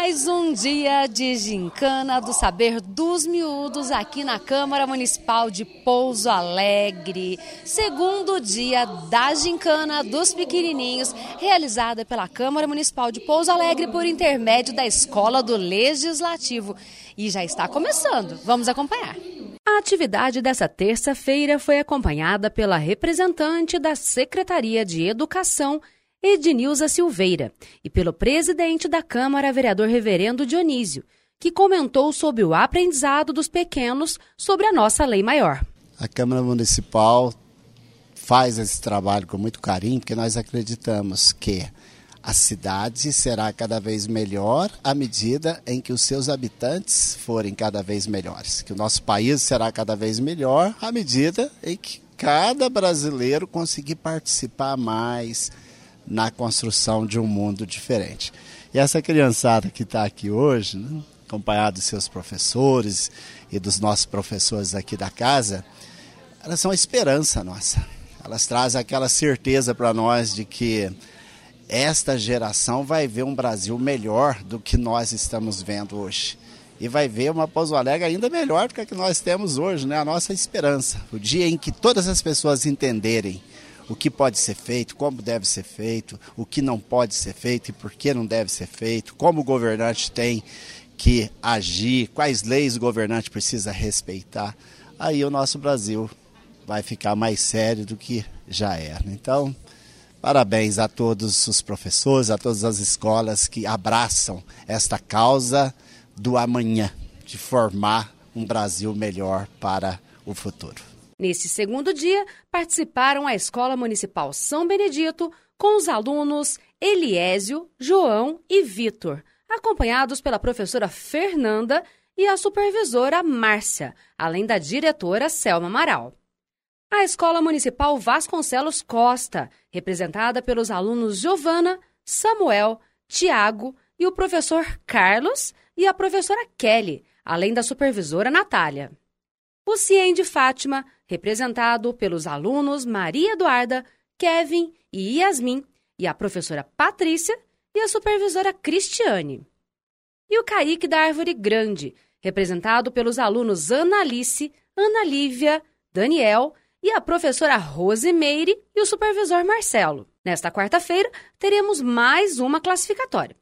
Mais um dia de gincana do saber dos miúdos aqui na Câmara Municipal de Pouso Alegre. Segundo dia da gincana dos pequenininhos, realizada pela Câmara Municipal de Pouso Alegre por intermédio da Escola do Legislativo. E já está começando. Vamos acompanhar. A atividade dessa terça-feira foi acompanhada pela representante da Secretaria de Educação Ednilza Silveira, e pelo presidente da Câmara, vereador Reverendo Dionísio, que comentou sobre o aprendizado dos pequenos sobre a nossa lei maior. A Câmara Municipal faz esse trabalho com muito carinho, porque nós acreditamos que a cidade será cada vez melhor à medida em que os seus habitantes forem cada vez melhores. Que o nosso país será cada vez melhor à medida em que cada brasileiro conseguir participar mais, na construção de um mundo diferente. E essa criançada que está aqui hoje, né, acompanhada dos seus professores e dos nossos professores aqui da casa, elas são a esperança nossa. Elas trazem aquela certeza para nós de que esta geração vai ver um Brasil melhor do que nós estamos vendo hoje. E vai ver uma Pouso Alegre ainda melhor do que a que nós temos hoje, né? A nossa esperança. O dia em que todas as pessoas entenderem o que pode ser feito, como deve ser feito, o que não pode ser feito e por que não deve ser feito, como o governante tem que agir, quais leis o governante precisa respeitar, aí o nosso Brasil vai ficar mais sério do que já era. Então, parabéns a todos os professores, a todas as escolas que abraçam esta causa do amanhã, de formar um Brasil melhor para o futuro. Nesse segundo dia, participaram a Escola Municipal São Benedito com os alunos Eliésio, João e Vitor, acompanhados pela professora Fernanda e a supervisora Márcia, além da diretora Selma Amaral. A Escola Municipal Vasconcelos Costa, representada pelos alunos Giovana, Samuel, Tiago e o professor Carlos e a professora Kelly, além da supervisora Natália. O CIEM de Fátima, representado pelos alunos Maria Eduarda, Kevin e Yasmin, e a professora Patrícia e a supervisora Cristiane. E o Caíque da Árvore Grande, representado pelos alunos Ana Alice, Ana Lívia, Daniel e a professora Rosemeire e o supervisor Marcelo. Nesta quarta-feira, teremos mais uma classificatória.